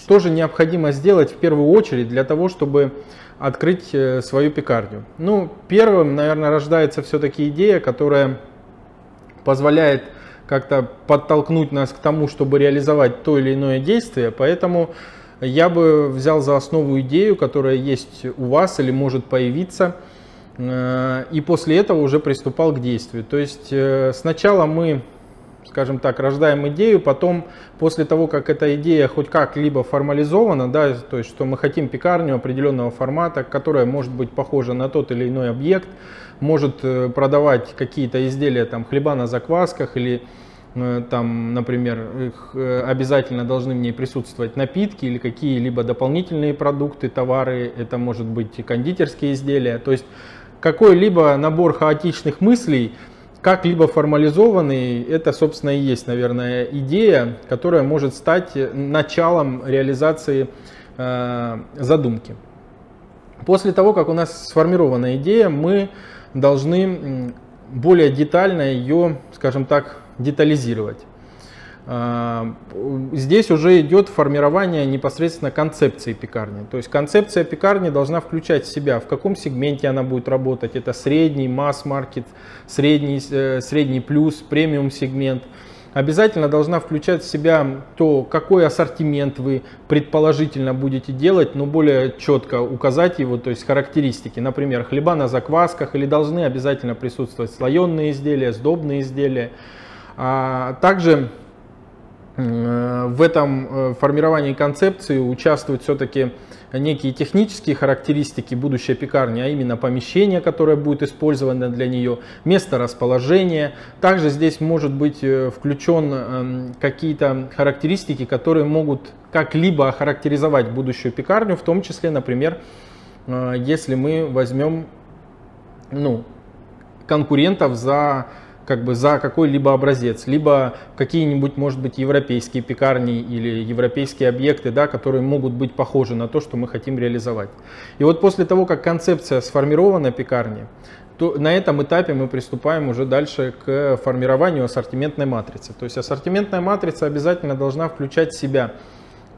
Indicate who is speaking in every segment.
Speaker 1: Что же необходимо сделать в первую очередь для того, чтобы открыть э, свою пекарню? Ну, первым, наверное, рождается все-таки идея, которая позволяет как-то подтолкнуть нас к тому, чтобы реализовать то или иное действие. Поэтому я бы взял за основу идею, которая есть у вас или может появиться, э, и после этого уже приступал к действию. То есть э, сначала мы скажем так, рождаем идею, потом после того, как эта идея хоть как-либо формализована, да, то есть что мы хотим пекарню определенного формата, которая может быть похожа на тот или иной объект, может э, продавать какие-то изделия, там, хлеба на заквасках или э, там, например, их э, обязательно должны в ней присутствовать напитки или какие-либо дополнительные продукты, товары, это может быть кондитерские изделия, то есть какой-либо набор хаотичных мыслей, как-либо формализованный, это, собственно, и есть, наверное, идея, которая может стать началом реализации э, задумки. После того, как у нас сформирована идея, мы должны более детально ее, скажем так, детализировать. А, здесь уже идет формирование непосредственно концепции пекарни. То есть концепция пекарни должна включать в себя, в каком сегменте она будет работать. Это средний, масс-маркет, средний, э, средний плюс, премиум сегмент. Обязательно должна включать в себя то, какой ассортимент вы предположительно будете делать, но более четко указать его, то есть характеристики. Например, хлеба на заквасках или должны обязательно присутствовать слоеные изделия, сдобные изделия. А также в этом э, формировании концепции участвуют все-таки некие технические характеристики будущей пекарни, а именно помещение, которое будет использовано для нее, место расположения. Также здесь может быть э, включен эм, какие-то характеристики, которые могут как-либо охарактеризовать будущую пекарню, в том числе, например, если мы возьмем ну, конкурентов за как бы за какой-либо образец, либо какие-нибудь, может быть, европейские пекарни или европейские объекты, да, которые могут быть похожи на то, что мы хотим реализовать. И вот после того, как концепция сформирована пекарни, то на этом этапе мы приступаем уже дальше к формированию ассортиментной матрицы. То есть ассортиментная матрица обязательно должна включать в себя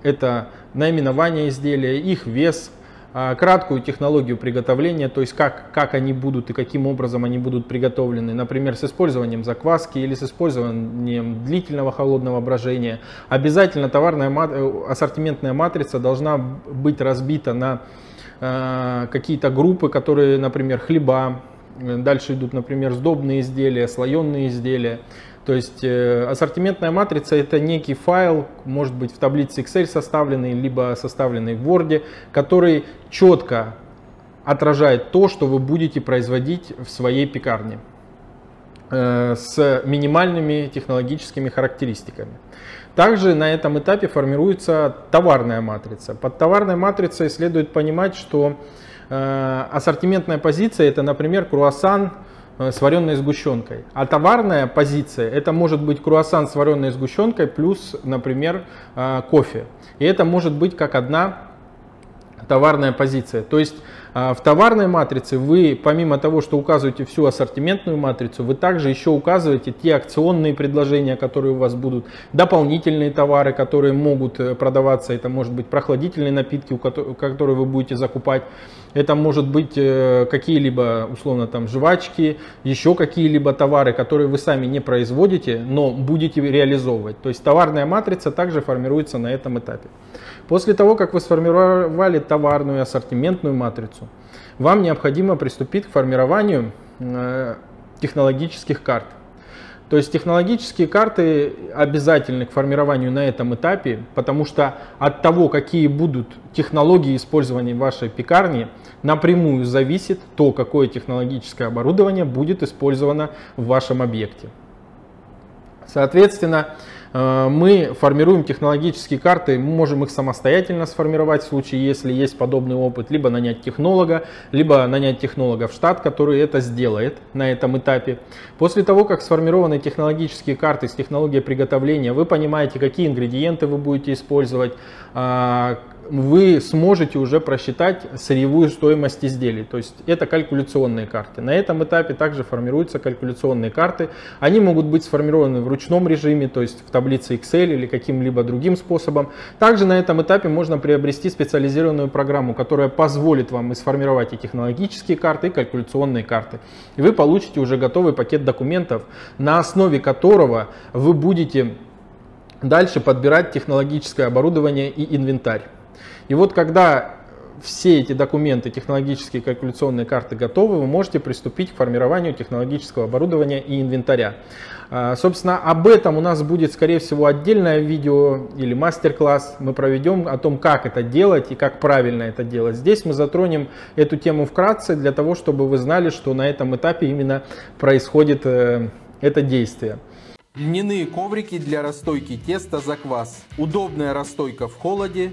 Speaker 1: это наименование изделия, их вес, краткую технологию приготовления, то есть как, как они будут и каким образом они будут приготовлены, например, с использованием закваски или с использованием длительного холодного брожения. Обязательно товарная э, ассортиментная матрица должна быть разбита на э, какие-то группы, которые, например, хлеба, дальше идут, например, сдобные изделия, слоеные изделия. То есть э, ассортиментная матрица это некий файл, может быть в таблице Excel составленный, либо составленный в Word, который четко отражает то, что вы будете производить в своей пекарне э, с минимальными технологическими характеристиками. Также на этом этапе формируется товарная матрица. Под товарной матрицей следует понимать, что э, ассортиментная позиция это, например, круассан, с вареной сгущенкой. А товарная позиция это может быть круассан с вареной сгущенкой плюс, например, э, кофе. И это может быть как одна товарная позиция. То есть в товарной матрице вы, помимо того, что указываете всю ассортиментную матрицу, вы также еще указываете те акционные предложения, которые у вас будут, дополнительные товары, которые могут э, продаваться. Это может быть прохладительные напитки, которые вы будете закупать. Это может быть э, какие-либо, условно, там, жвачки, еще какие-либо товары, которые вы сами не производите, но будете реализовывать. То есть товарная матрица также формируется на этом этапе. После того, как вы сформировали товарную ассортиментную матрицу, вам необходимо приступить к формированию э, технологических карт. То есть технологические карты обязательны к формированию на этом этапе, потому что от того, какие будут технологии использования вашей пекарни, напрямую зависит то, какое технологическое оборудование будет использовано в вашем объекте. Соответственно, мы формируем технологические карты, мы можем их самостоятельно сформировать в случае, если есть подобный опыт, либо нанять технолога, либо нанять технолога в штат, который это сделает на этом этапе. После того, как сформированы технологические карты с технологией приготовления, вы понимаете, какие ингредиенты вы будете использовать, а, вы сможете уже просчитать сырьевую стоимость изделий. То есть это калькуляционные карты. На этом этапе также формируются калькуляционные карты. Они могут быть сформированы в ручном режиме, то есть в таблице Excel или каким-либо другим способом. Также на этом этапе можно приобрести специализированную программу, которая позволит вам и сформировать и технологические карты, и калькуляционные карты. И вы получите уже готовый пакет документов, на основе которого вы будете дальше подбирать технологическое оборудование и инвентарь. И вот когда все эти документы, технологические калькуляционные карты готовы, вы можете приступить к формированию технологического оборудования и инвентаря. А, собственно, об этом у нас будет, скорее всего, отдельное видео или мастер-класс. Мы проведем о том, как это делать и как правильно это делать. Здесь мы затронем эту тему вкратце, для того, чтобы вы знали, что на этом этапе именно происходит э, это действие.
Speaker 2: Льняные коврики для расстойки теста за квас. Удобная расстойка в холоде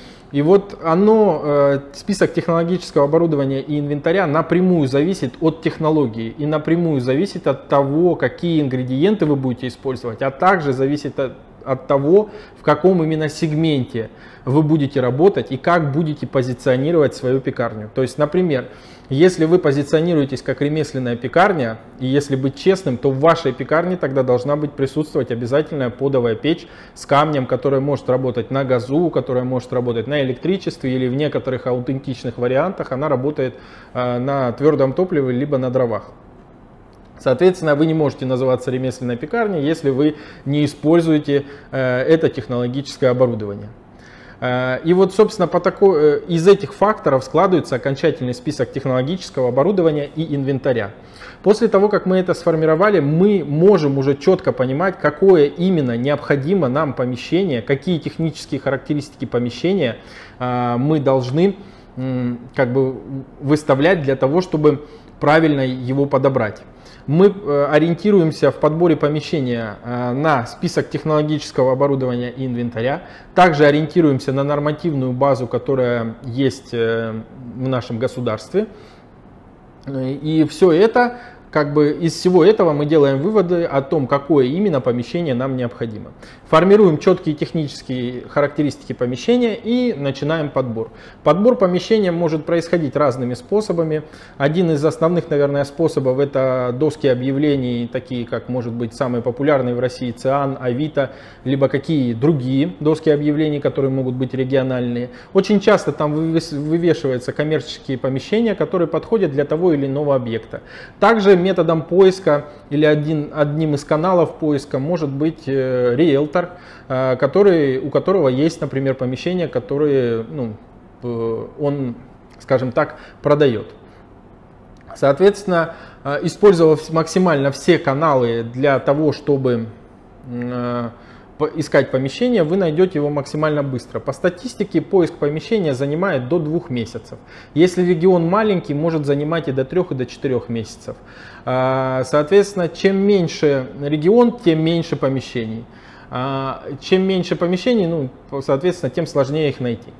Speaker 1: И вот оно, э, список технологического оборудования и инвентаря напрямую зависит от технологии и напрямую зависит от того, какие ингредиенты вы будете использовать, а также зависит от, от того, в каком именно сегменте вы будете работать и как будете позиционировать свою пекарню. То есть, например, если вы позиционируетесь как ремесленная пекарня, и если быть честным, то в вашей пекарне тогда должна быть присутствовать обязательная подовая печь с камнем, которая может работать на газу, которая может работать на электричестве или в некоторых аутентичных вариантах она работает э, на твердом топливе либо на дровах. Соответственно, вы не можете называться ремесленной пекарней, если вы не используете э, это технологическое оборудование. Э, и вот, собственно, по такой, э, из этих факторов складывается окончательный список технологического оборудования и инвентаря. После того, как мы это сформировали, мы можем уже четко понимать, какое именно необходимо нам помещение, какие технические характеристики помещения э, мы должны как бы выставлять для того, чтобы правильно его подобрать мы э, ориентируемся в подборе помещения э, на список технологического оборудования и инвентаря. Также ориентируемся на нормативную базу, которая есть э, в нашем государстве. И все это как бы из всего этого мы делаем выводы о том, какое именно помещение нам необходимо. Формируем четкие технические характеристики помещения и начинаем подбор. Подбор помещения может происходить разными способами. Один из основных, наверное, способов это доски объявлений, такие как, может быть, самые популярные в России ЦИАН, Авито, либо какие другие доски объявлений, которые могут быть региональные. Очень часто там вывешиваются коммерческие помещения, которые подходят для того или иного объекта. Также методом поиска или один, одним из каналов поиска может быть э, риэлтор, э, который, у которого есть, например, помещение, которое ну, э, он, скажем так, продает. Соответственно, использовав максимально все каналы для того, чтобы искать помещение, вы найдете его максимально быстро. По статистике поиск помещения занимает до двух месяцев. Если регион маленький, может занимать и до трех, и до четырех месяцев. А, соответственно, чем меньше регион, тем меньше помещений. А, чем меньше помещений, ну, соответственно, тем сложнее их найти.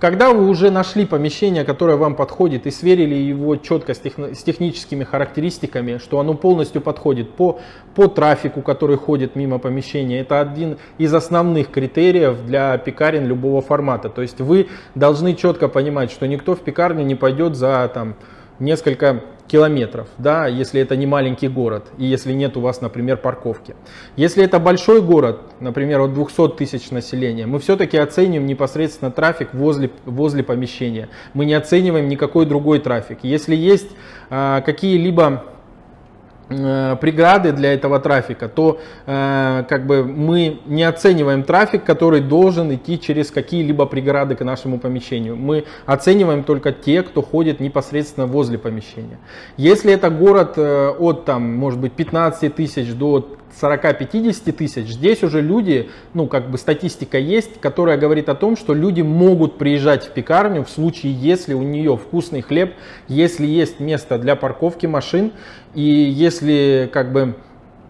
Speaker 1: Когда вы уже нашли помещение, которое вам подходит и сверили его четко с, техни- с техническими характеристиками, что оно полностью подходит по, по трафику, который ходит мимо помещения, это один из основных критериев для пекарен любого формата. То есть вы должны четко понимать, что никто в пекарню не пойдет за там, несколько километров, да, если это не маленький город и если нет у вас, например, парковки. Если это большой город, например, от 200 тысяч населения, мы все-таки оцениваем непосредственно трафик возле, возле помещения. Мы не оцениваем никакой другой трафик. Если есть а, какие-либо преграды для этого трафика, то э, как бы мы не оцениваем трафик, который должен идти через какие-либо преграды к нашему помещению. Мы оцениваем только те, кто ходит непосредственно возле помещения. Если это город э, от там, может быть, 15 тысяч до 40-50 тысяч, здесь уже люди, ну как бы статистика есть, которая говорит о том, что люди могут приезжать в пекарню в случае, если у нее вкусный хлеб, если есть место для парковки машин и если как бы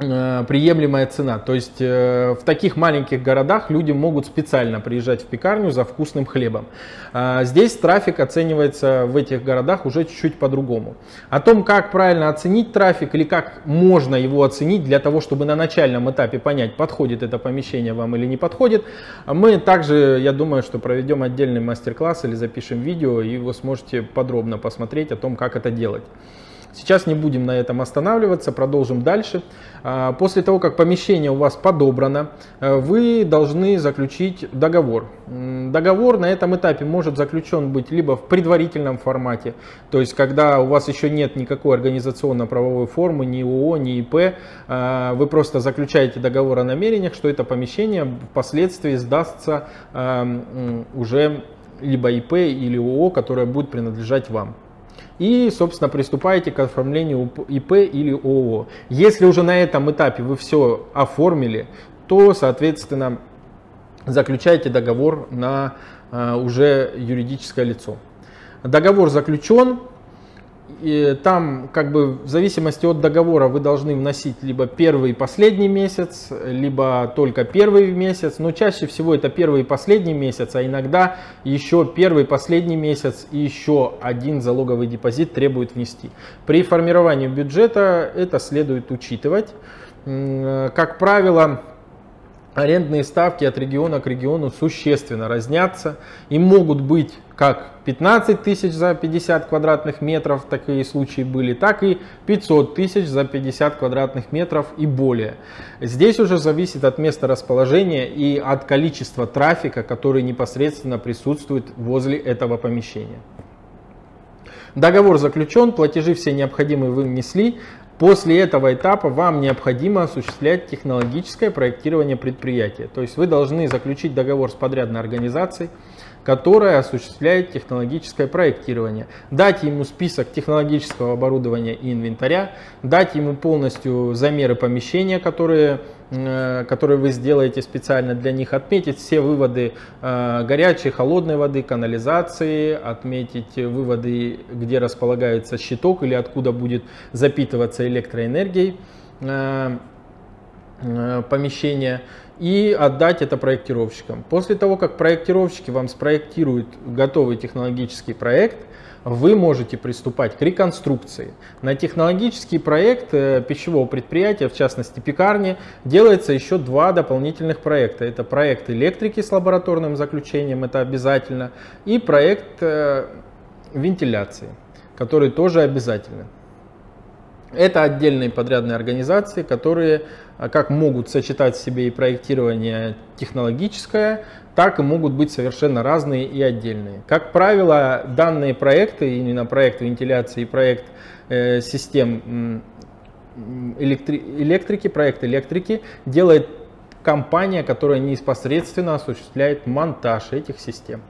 Speaker 1: Э, приемлемая цена. То есть э, в таких маленьких городах люди могут специально приезжать в пекарню за вкусным хлебом. А здесь трафик оценивается в этих городах уже чуть-чуть по-другому. О том, как правильно оценить трафик или как можно его оценить для того, чтобы на начальном этапе понять, подходит это помещение вам или не подходит, мы также, я думаю, что проведем отдельный мастер-класс или запишем видео, и вы сможете подробно посмотреть о том, как это делать. Сейчас не будем на этом останавливаться, продолжим дальше. А, после того, как помещение у вас подобрано, э, вы должны заключить договор. Договор на этом этапе может заключен быть либо в предварительном формате, то есть когда у вас еще нет никакой организационно-правовой формы, ни ООО, ни ИП, а, вы просто заключаете договор о намерениях, что это помещение впоследствии сдастся уже либо ИП или ООО, которое будет принадлежать вам и, собственно, приступаете к оформлению ИП или ООО. Если уже на этом этапе вы все оформили, то, соответственно, заключаете договор на э, уже юридическое лицо. Договор заключен, и там как бы в зависимости от договора вы должны вносить либо первый и последний месяц, либо только первый месяц, но чаще всего это первый и последний месяц, а иногда еще первый и последний месяц и еще один залоговый депозит требует внести. При формировании бюджета это следует учитывать. Как правило, арендные ставки от региона к региону существенно разнятся и могут быть как 15 тысяч за 50 квадратных метров, такие случаи были, так и 500 тысяч за 50 квадратных метров и более. Здесь уже зависит от места расположения и от количества трафика, который непосредственно присутствует возле этого помещения. Договор заключен, платежи все необходимые вы внесли, После этого этапа вам необходимо осуществлять технологическое проектирование предприятия. То есть вы должны заключить договор с подрядной организацией, которая осуществляет технологическое проектирование. Дать ему список технологического оборудования и инвентаря, дать ему полностью замеры помещения, которые, э, которые вы сделаете специально для них, отметить все выводы э, горячей, холодной воды, канализации, отметить выводы, где располагается щиток или откуда будет запитываться электроэнергией э, помещения и отдать это проектировщикам. После того, как проектировщики вам спроектируют готовый технологический проект, вы можете приступать к реконструкции. На технологический проект э, пищевого предприятия, в частности пекарни, делается еще два дополнительных проекта. Это проект электрики с лабораторным заключением, это обязательно, и проект э, вентиляции, который тоже обязательно. Это отдельные подрядные организации, которые а, как могут сочетать в себе и проектирование технологическое, так и могут быть совершенно разные и отдельные. Как правило, данные проекты, именно проект вентиляции и проект э, систем электри электрики, проект электрики, делает компания, которая непосредственно осуществляет монтаж этих систем.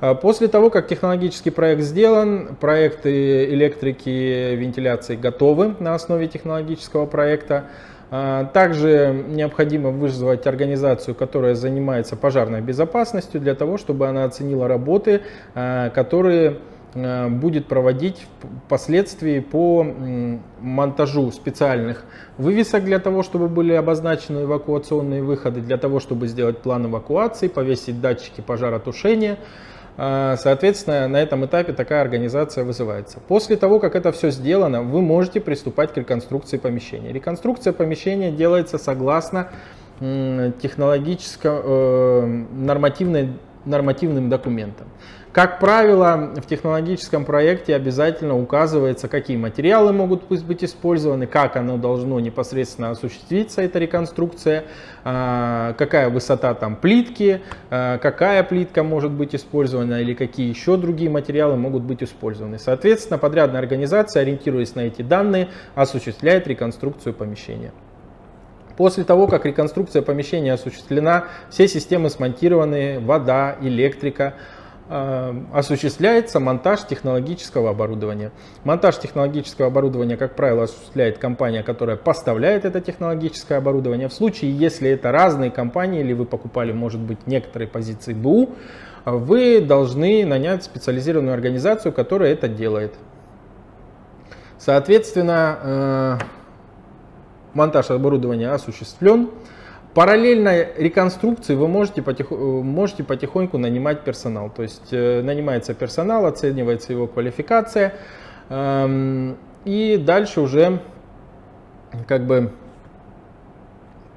Speaker 1: А после того, как технологический проект сделан, проекты электрики, вентиляции готовы на основе технологического проекта. А, также необходимо вызвать организацию, которая занимается пожарной безопасностью, для того, чтобы она оценила работы, а, которые будет проводить впоследствии по монтажу специальных вывесок для того, чтобы были обозначены эвакуационные выходы, для того, чтобы сделать план эвакуации, повесить датчики пожаротушения. А, соответственно, на этом этапе такая организация вызывается. После того, как это все сделано, вы можете приступать к реконструкции помещения. Реконструкция помещения делается согласно технологической э, нормативной нормативным документам. Как правило, в технологическом проекте обязательно указывается, какие материалы могут быть использованы, как оно должно непосредственно осуществиться, эта реконструкция, а, какая высота там плитки, а, какая плитка может быть использована или какие еще другие материалы могут быть использованы. Соответственно, подрядная организация, ориентируясь на эти данные, осуществляет реконструкцию помещения. После того, как реконструкция помещения осуществлена, все системы смонтированы, вода, электрика, Э, осуществляется монтаж технологического оборудования. Монтаж технологического оборудования, как правило, осуществляет компания, которая поставляет это технологическое оборудование. В случае, если это разные компании или вы покупали, может быть, некоторые позиции БУ, вы должны нанять специализированную организацию, которая это делает. Соответственно, э, монтаж оборудования осуществлен. Параллельно реконструкции вы можете, потих, можете потихоньку нанимать персонал. То есть э, нанимается персонал, оценивается его квалификация. Э, и дальше уже как бы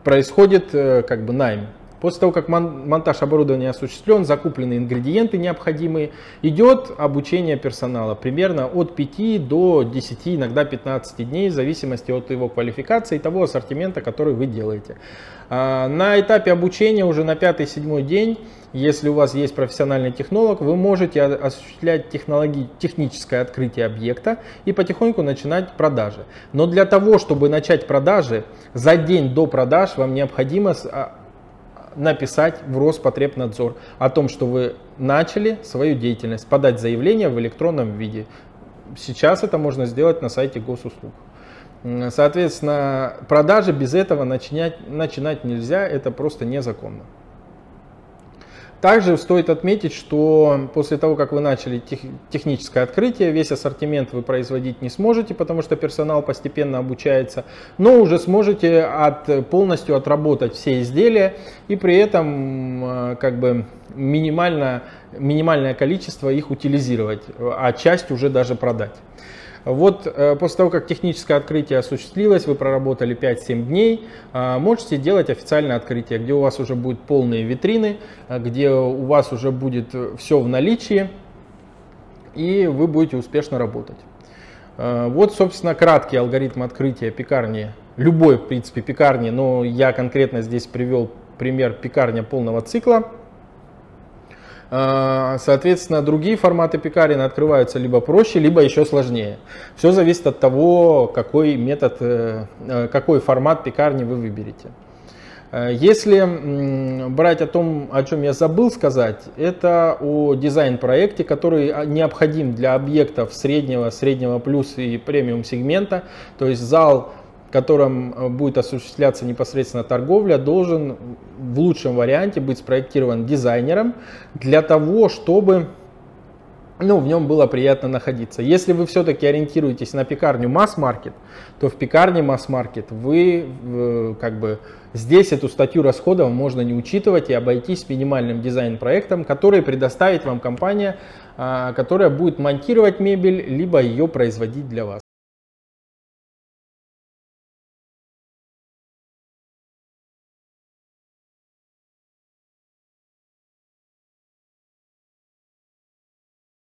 Speaker 1: происходит э, как бы найм. После того, как монтаж оборудования осуществлен, закуплены ингредиенты необходимые, идет обучение персонала примерно от 5 до 10, иногда 15 дней, в зависимости от его квалификации и того ассортимента, который вы делаете. А, на этапе обучения уже на 5-7 день, если у вас есть профессиональный технолог, вы можете осуществлять технологи- техническое открытие объекта и потихоньку начинать продажи. Но для того, чтобы начать продажи, за день до продаж вам необходимо а, написать в Роспотребнадзор о том, что вы начали свою деятельность, подать заявление в электронном виде. Сейчас это можно сделать на сайте госуслуг. Соответственно, продажи без этого начинать, начинать нельзя, это просто незаконно. Также стоит отметить, что после того, как вы начали тех, техническое открытие, весь ассортимент вы производить не сможете, потому что персонал постепенно обучается, но уже сможете от, полностью отработать все изделия и при этом э, как бы минимально, минимальное количество их утилизировать, а часть уже даже продать. Вот э, после того, как техническое открытие осуществилось, вы проработали 5-7 дней, э, можете делать официальное открытие, где у вас уже будут полные витрины, э, где у вас уже будет все в наличии, и вы будете успешно работать. Вот, собственно, краткий алгоритм открытия пекарни, любой, в принципе, пекарни, но я конкретно здесь привел пример пекарня полного цикла. А, соответственно, другие форматы пекарен открываются либо проще, либо еще сложнее. Все зависит от того, какой метод, э, э, какой формат пекарни вы выберете. Э, если брать о том, о чем я забыл сказать, это о дизайн-проекте, который а, необходим для объектов среднего, среднего плюс и премиум сегмента. То есть зал котором э, будет осуществляться непосредственно торговля, должен в лучшем варианте быть спроектирован дизайнером для того, чтобы ну, в нем было приятно находиться. Если вы все-таки ориентируетесь на пекарню масс-маркет, то в пекарне масс-маркет вы как бы здесь эту статью расходов можно не учитывать и обойтись минимальным дизайн-проектом, который предоставит вам компания, а, которая будет монтировать мебель, либо ее производить для вас.